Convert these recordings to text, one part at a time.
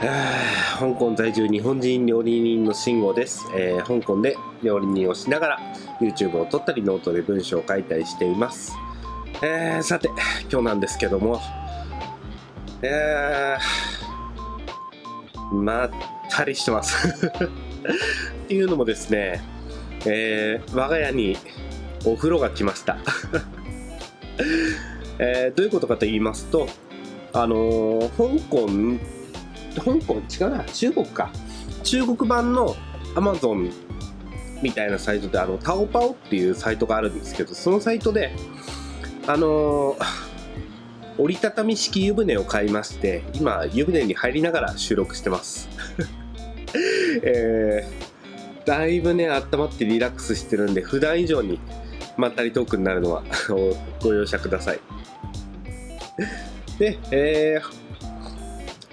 香港在住日本人料理人の慎吾です、えー香港で料理人をしながら YouTube を撮ったりノートで文章を書いたりしています、えーさて今日なんですけども。えーまったりしてます。っていうのもですね、えー我が家にお風呂が来ました、えーどういうことかと言いますとあのー香港香港違うな中国か。中国版の Amazon みたいなサイトであのタオパオっていうサイトがあるんですけどそのサイトであのー折りたたみ式湯船を買いまして今湯船に入りながら収録してます。えーだいぶね温まってリラックスしてるんで普段以上にまったりトークになるのは ご容赦ください。で、えー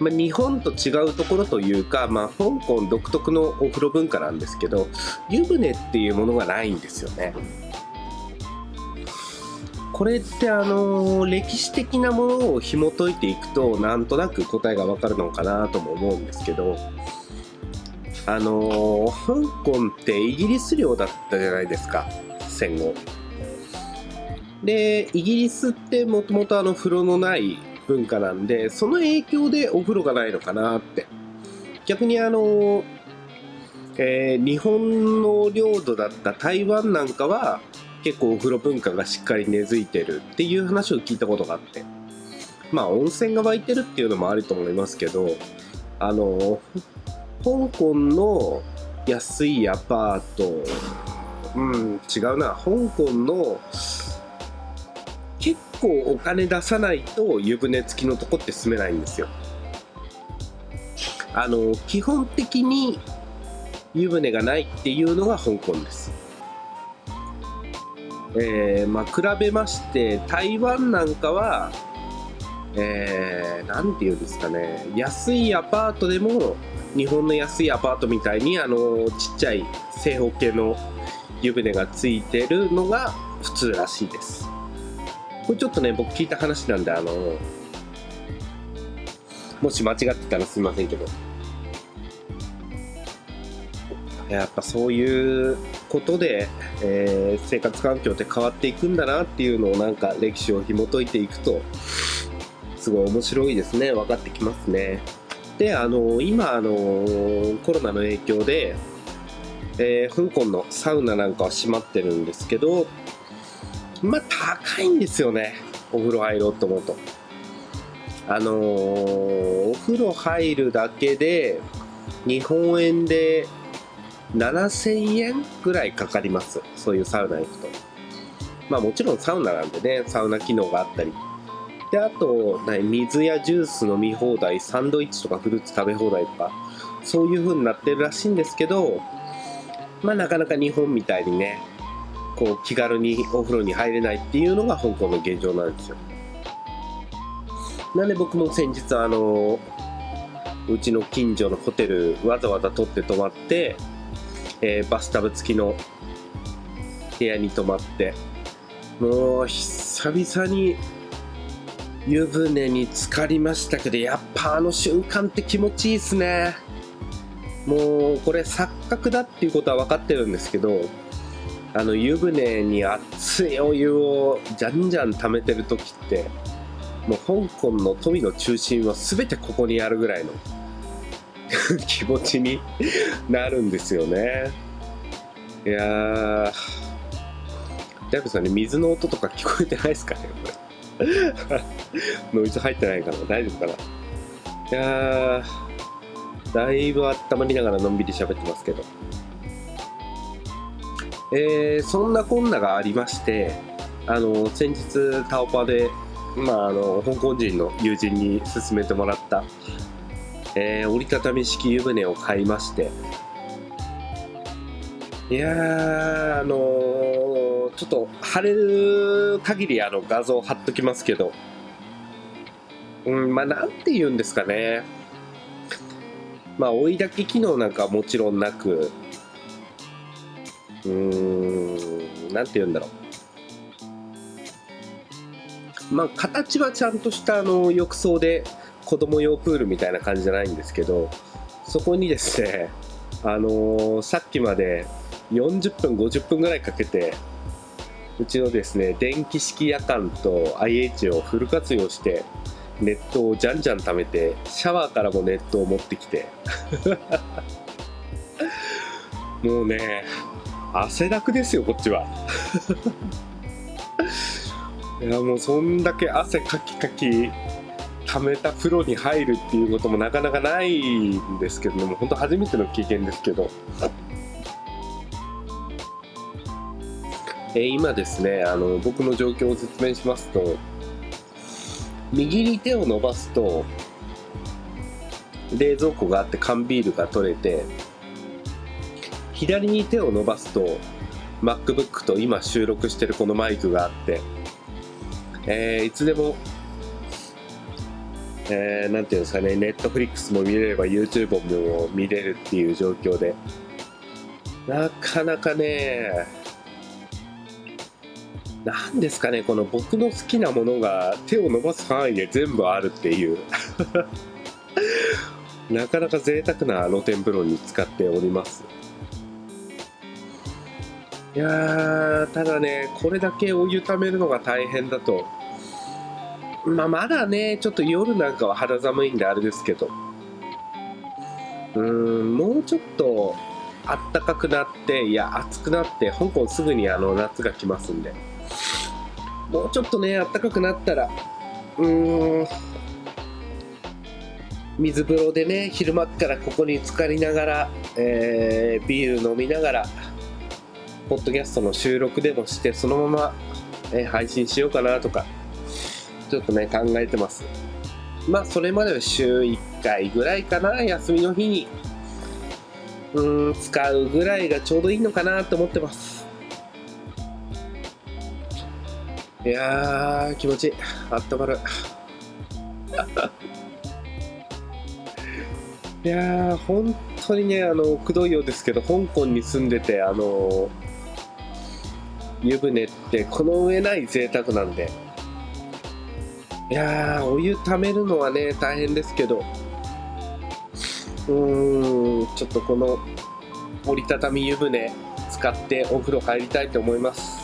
まあ、日本と違うところというか、まあ、香港独特のお風呂文化なんですけど湯船っていうものがないんですよね。これってあの歴史的なものを紐解いていくとなんとなく答えがわかるのかなとも思うんですけどあの香港ってイギリス領だったじゃないですか戦後。でイギリスってもともとあの風呂のない文化なんでその影響でお風呂がないのかなって。逆にあの、えー日本の領土だった台湾なんかは結構お風呂文化がしっかり根付いてるっていう話を聞いたことがあって。まあ温泉が湧いてるっていうのもあると思いますけどあの香港の安いアパートうん違うな。香港の結構お金出さないと湯船付きのとこって住めないんですよ。あの基本的に湯船がないっていうのが香港です。えーまあ比べまして台湾なんかはえー、なんていうんですかね。安いアパートでも日本の安いアパートみたいにあのちっちゃい正方形の湯船がついてるのが普通らしいです。これちょっとね僕聞いた話なんであのもし間違ってたらすみませんけど。やっぱそういうことで、えー生活環境って変わっていくんだなっていうのをなんか歴史を紐解いていくとすごい面白いですね。分かってきますね。であの今あのコロナの影響で、えー香港のサウナなんかは閉まってるんですけどまあ高いんですよね。お風呂入ろうと思うと。あのーお風呂入るだけで日本円で7000円ぐらいかかります。そういうサウナ行くと。まあもちろんサウナなんでねサウナ機能があったり。であと水やジュース飲み放題サンドイッチとかフルーツ食べ放題とかそういう風になってるらしいんですけどまあなかなか日本みたいにねこう気軽にお風呂に入れないっていうのが香港の現状なんですよ。なんで僕も先日あのうちの近所のホテルわざわざ取って泊まって、えーバスタブ付きの部屋に泊まってもう久々に湯船に浸かりましたけどやっぱあの瞬間って気持ちいいっすね。もうこれ錯覚だっていうことは分かってるんですけどあの湯船に熱いお湯をじゃんじゃん溜めてる時ってもう香港の富の中心は全てここにあるぐらいの 気持ちになるんですよね。いやー。ダイブさんね水の音とか聞こえてないですかねこれ。ノイズ入ってないかな大丈夫かな。いやー。だいぶ温まりながらのんびり喋ってますけど。えーそんなこんながありましてあの先日タオパで、まあ、あの香港人の友人に勧めてもらった、えー折りたたみ式湯船を買いましていやあのーちょっと晴れる限りあの画像貼っときますけどうんまあなんて言うんですかね。まあ追い炊き機能なんかはもちろんなくうーんなんて言うんだろう。まあ形はちゃんとしたあの浴槽で子供用プールみたいな感じじゃないんですけどそこにですねあのー、さっきまで40分50分ぐらいかけてうちのですね電気式夜間と IH をフル活用してネットをじゃんじゃん貯めてシャワーからもネットを持ってきて。もうね汗だくですよこっちは。いやもうそんだけ汗かきかき溜めた風呂に入るっていうこともなかなかないんですけども本当初めての経験ですけど。え今ですねあの僕の状況を説明しますと右に手を伸ばすと冷蔵庫があって缶ビールが取れて左に手を伸ばすと MacBook と今収録してるこのマイクがあって、えー、いつでもえー、なんていうんですかね、Netflix も見れれば YouTube も見れるっていう状況で、なかなかね、なんですかね、この僕の好きなものが手を伸ばす範囲で全部あるっていう なかなか贅沢な露天風呂に使っております。いやー、ただね、これだけお湯ためるのが大変だと、まあ、まだね、ちょっと夜なんかは肌寒いんであれですけど、うーん、もうちょっとあったかくなって、いや、暑くなって、香港すぐにあの夏が来ますんで、もうちょっとね、あったかくなったら、うーん、水風呂でね、昼間からここに浸かりながら、えー、ビール飲みながら、ポッドキャストの収録でもして、そのまま、え、配信しようかなとか、ちょっとね、考えてます。まあ、それまでは週1回ぐらいかな、休みの日に、うん、使うぐらいがちょうどいいのかなと思ってます。いやー、気持ちいい。あったまる。いやー、本当にね、あの、くどいようですけど、香港に住んでて、あの、湯船ってこの上ない贅沢なんで、いやー、お湯ためるのはね、大変ですけど、うーん、ちょっとこの折りたたみ湯船使ってお風呂入りたいと思います。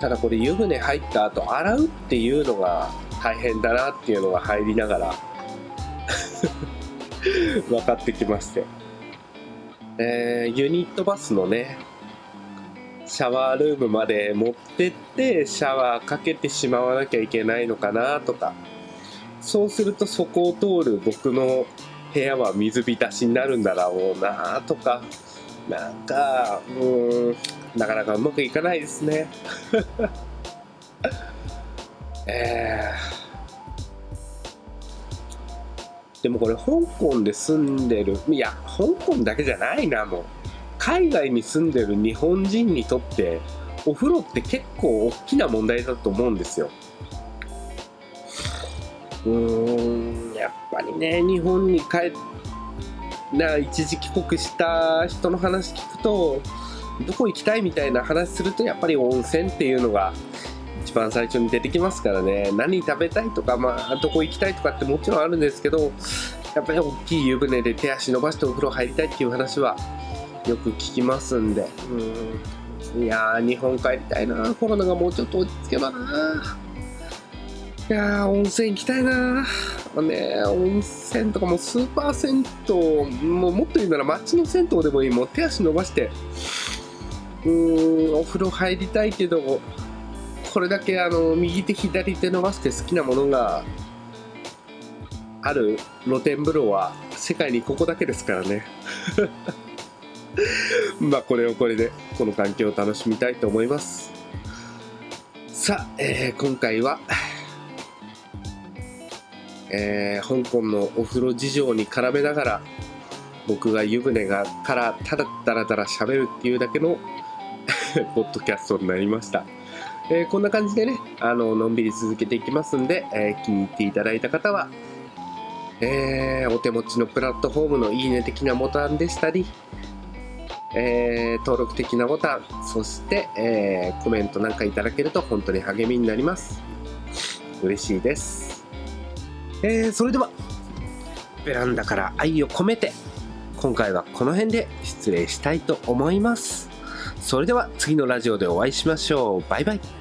ただこれ湯船入った後洗うっていうのが大変だなっていうのが入りながら 分かってきまして、えー、ユニットバスのねシャワールームまで持ってってシャワーかけてしまわなきゃいけないのかなとか。そうするとそこを通る僕の部屋は水浸しになるんだろうなとか。なんかうんなかなかうまくいかないですね。えー、でもこれ香港で住んでるいや香港だけじゃないなもう。海外に住んでる日本人にとってお風呂って結構大きな問題だと思うんですよ。うーんやっぱりね日本に帰な一時帰国した人の話聞くとどこ行きたいみたいな話するとやっぱり温泉っていうのが一番最初に出てきますからね何食べたいとか、まあ、どこ行きたいとかってもちろんあるんですけどやっぱり大きい湯船で手足伸ばしてお風呂入りたいっていう話はよく聞きますんで、うん、いやー、日本帰りたいな、コロナがもうちょっと落ち着けばな。いやー、温泉行きたいな。ね、温泉とかもスーパー銭湯、もうもっと言うなら街の銭湯でもいい、もう手足伸ばして、うーん、お風呂入りたいけど、これだけあの右手左手伸ばして好きなものがある露天風呂は世界にここだけですからね まあこれをこれでこの環境を楽しみたいと思います。さあ、えー、今回は、えー、香港のお風呂事情に絡めながら僕が湯船がからただたらたら喋るっていうだけの ポッドキャストになりました、えー、こんな感じでねあののんびり続けていきますんで、えー、気に入っていただいた方はえー、お手持ちのプラットフォームのいいね的なボタンでしたり、えー、登録的なボタン、そして、えー、コメントなんかいただけると本当に励みになります。嬉しいです。えー、それではベランダから愛を込めて今回はこの辺で失礼したいと思いますそれでは次のラジオでお会いしましょうバイバイ